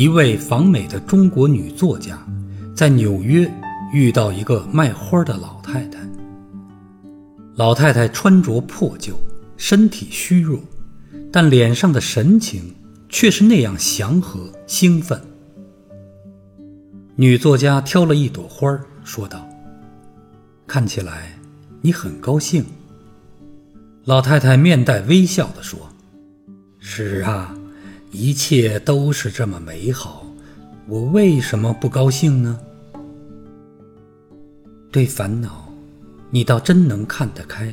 一位访美的中国女作家，在纽约遇到一个卖花的老太太。老太太穿着破旧，身体虚弱，但脸上的神情却是那样祥和兴奋。女作家挑了一朵花，说道：“看起来你很高兴。”老太太面带微笑地说：“是啊。”一切都是这么美好，我为什么不高兴呢？对烦恼，你倒真能看得开。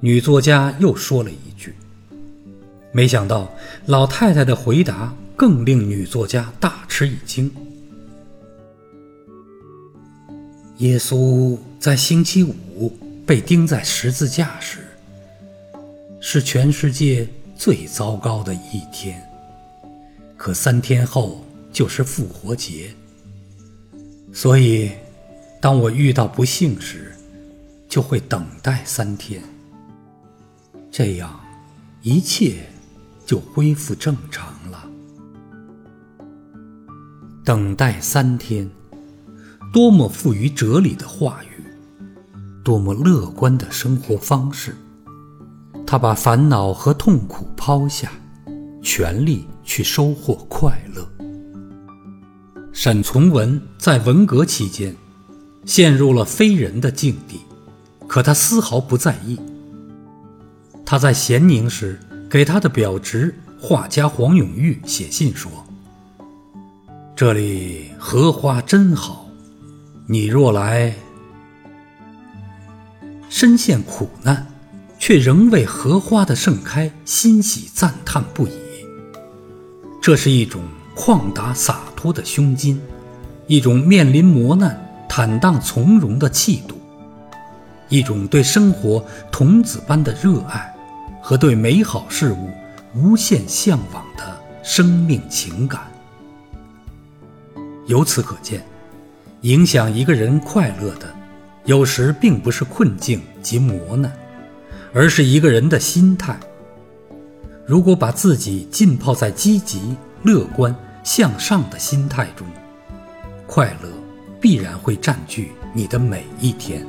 女作家又说了一句。没想到老太太的回答更令女作家大吃一惊。耶稣在星期五被钉在十字架时，是全世界。最糟糕的一天，可三天后就是复活节。所以，当我遇到不幸时，就会等待三天，这样一切就恢复正常了。等待三天，多么富于哲理的话语，多么乐观的生活方式。他把烦恼和痛苦抛下，全力去收获快乐。沈从文在文革期间陷入了非人的境地，可他丝毫不在意。他在咸宁时给他的表侄画家黄永玉写信说：“这里荷花真好，你若来，深陷苦难。”却仍为荷花的盛开欣喜赞叹不已。这是一种旷达洒脱的胸襟，一种面临磨难坦荡从容的气度，一种对生活童子般的热爱和对美好事物无限向往的生命情感。由此可见，影响一个人快乐的，有时并不是困境及磨难。而是一个人的心态。如果把自己浸泡在积极、乐观、向上的心态中，快乐必然会占据你的每一天。